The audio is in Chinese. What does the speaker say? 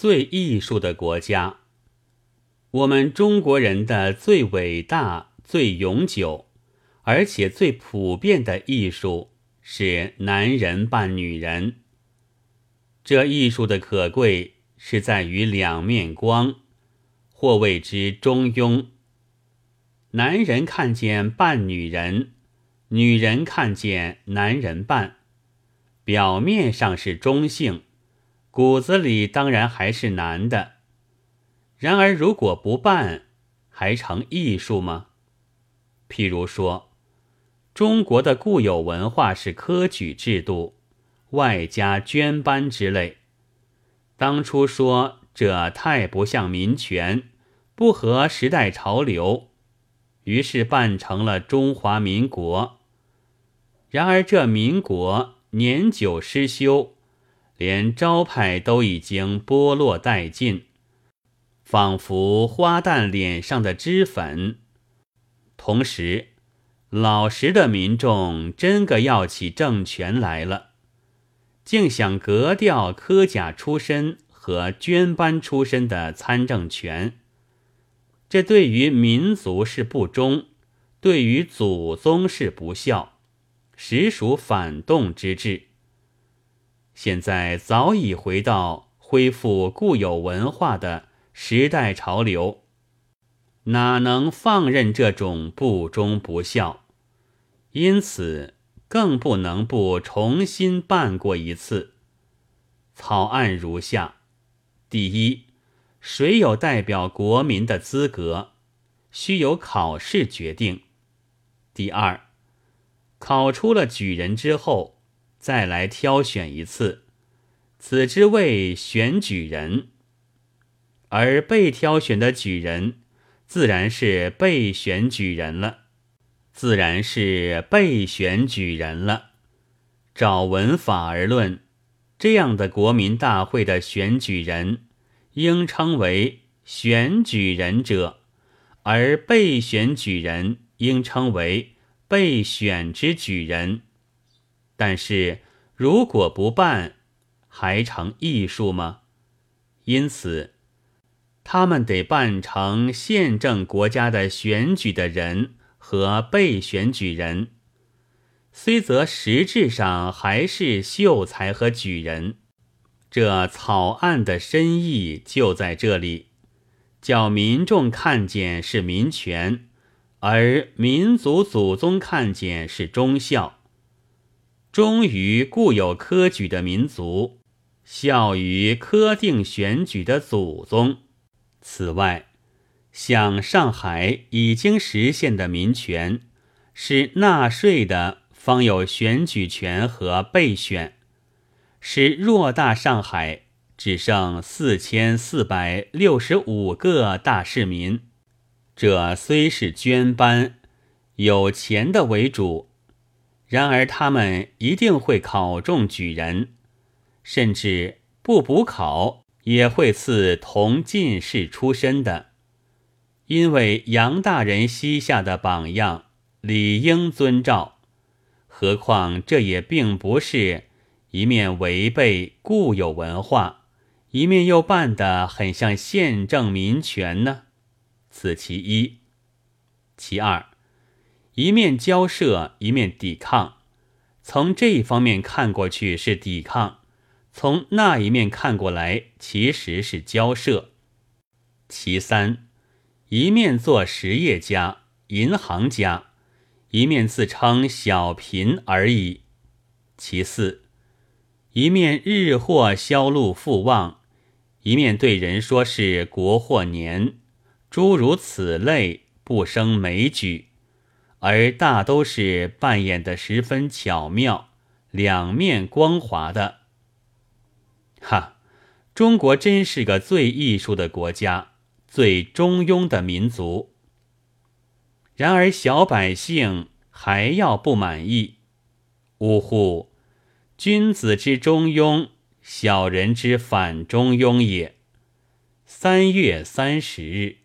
最艺术的国家。我们中国人的最伟大、最永久，而且最普遍的艺术是男人扮女人。这艺术的可贵是在于两面光，或谓之中庸。男人看见扮女人，女人看见男人扮，表面上是中性，骨子里当然还是男的。然而，如果不办，还成艺术吗？譬如说，中国的固有文化是科举制度，外加捐班之类。当初说这太不像民权，不合时代潮流。于是办成了中华民国。然而这民国年久失修，连招牌都已经剥落殆尽，仿佛花旦脸上的脂粉。同时，老实的民众真个要起政权来了，竟想革掉科甲出身和捐班出身的参政权。这对于民族是不忠，对于祖宗是不孝，实属反动之至。现在早已回到恢复固有文化的时代潮流，哪能放任这种不忠不孝？因此，更不能不重新办过一次。草案如下：第一。谁有代表国民的资格，须由考试决定。第二，考出了举人之后，再来挑选一次，此之谓选举人。而被挑选的举人，自然是被选举人了，自然是被选举人了。照文法而论，这样的国民大会的选举人。应称为选举人者，而被选举人应称为被选之举人。但是如果不办，还成艺术吗？因此，他们得办成宪政国家的选举的人和被选举人，虽则实质上还是秀才和举人。这草案的深意就在这里，叫民众看见是民权，而民族祖宗看见是忠孝。忠于固有科举的民族，孝于科定选举的祖宗。此外，像上海已经实现的民权，是纳税的方有选举权和备选。使偌大上海只剩四千四百六十五个大市民，这虽是捐班，有钱的为主，然而他们一定会考中举人，甚至不补考也会赐同进士出身的，因为杨大人膝下的榜样，理应遵照。何况这也并不是。一面违背固有文化，一面又办得很像宪政民权呢？此其一。其二，一面交涉，一面抵抗。从这一方面看过去是抵抗，从那一面看过来其实是交涉。其三，一面做实业家、银行家，一面自称小贫而已。其四。一面日货销路复旺，一面对人说是国货年，诸如此类不生枚举，而大都是扮演的十分巧妙，两面光滑的。哈，中国真是个最艺术的国家，最中庸的民族。然而小百姓还要不满意，呜呼！君子之中庸，小人之反中庸也。三月三十日。